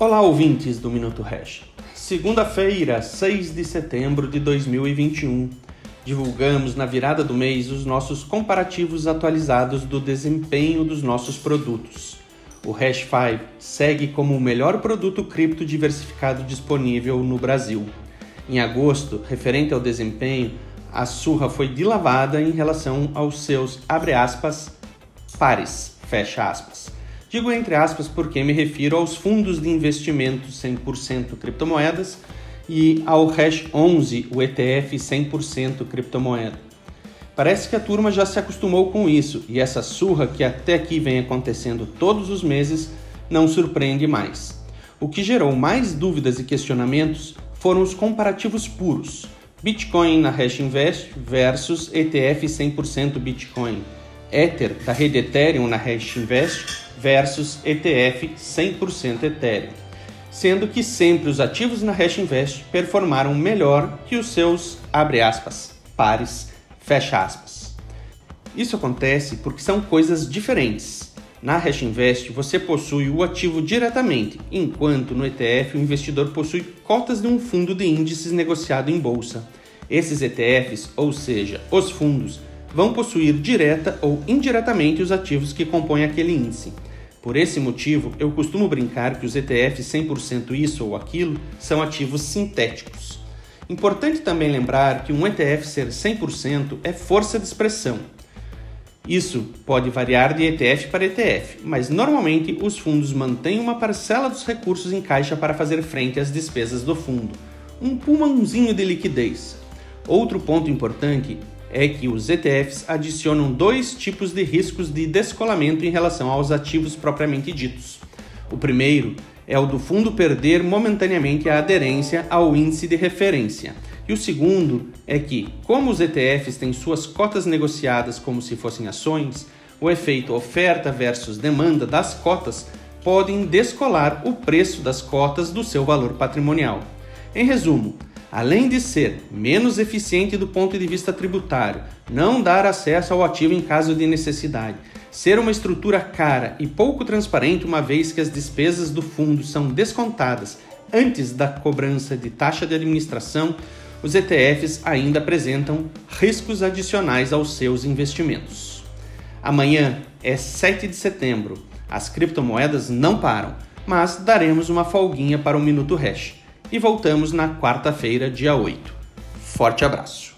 Olá, ouvintes do Minuto Hash. Segunda-feira, 6 de setembro de 2021. Divulgamos na virada do mês os nossos comparativos atualizados do desempenho dos nossos produtos. O Hash 5 segue como o melhor produto cripto diversificado disponível no Brasil. Em agosto, referente ao desempenho, a surra foi dilavada em relação aos seus, abre aspas, pares, fecha aspas. Digo entre aspas porque me refiro aos fundos de investimento 100% criptomoedas e ao Hash 11, o ETF 100% criptomoeda. Parece que a turma já se acostumou com isso e essa surra que até aqui vem acontecendo todos os meses não surpreende mais. O que gerou mais dúvidas e questionamentos foram os comparativos puros. Bitcoin na Hash Invest versus ETF 100% Bitcoin. Ether da rede Ethereum na Hash Invest versus ETF 100% Ethereum, sendo que sempre os ativos na Hash Invest performaram melhor que os seus, abre aspas, pares, fecha aspas. Isso acontece porque são coisas diferentes. Na Hash Invest você possui o ativo diretamente, enquanto no ETF o investidor possui cotas de um fundo de índices negociado em bolsa. Esses ETFs, ou seja, os fundos, vão possuir direta ou indiretamente os ativos que compõem aquele índice. Por esse motivo, eu costumo brincar que os ETFs 100% isso ou aquilo são ativos sintéticos. Importante também lembrar que um ETF ser 100% é força de expressão. Isso pode variar de ETF para ETF, mas normalmente os fundos mantêm uma parcela dos recursos em caixa para fazer frente às despesas do fundo, um pulmãozinho de liquidez. Outro ponto importante é que os ETFs adicionam dois tipos de riscos de descolamento em relação aos ativos propriamente ditos. O primeiro é o do fundo perder momentaneamente a aderência ao índice de referência. E o segundo é que, como os ETFs têm suas cotas negociadas como se fossem ações, o efeito oferta versus demanda das cotas podem descolar o preço das cotas do seu valor patrimonial. Em resumo, além de ser menos eficiente do ponto de vista tributário, não dar acesso ao ativo em caso de necessidade, ser uma estrutura cara e pouco transparente, uma vez que as despesas do fundo são descontadas antes da cobrança de taxa de administração, os ETFs ainda apresentam riscos adicionais aos seus investimentos. Amanhã é 7 de setembro. As criptomoedas não param, mas daremos uma folguinha para o Minuto Hash e voltamos na quarta-feira, dia 8. Forte abraço!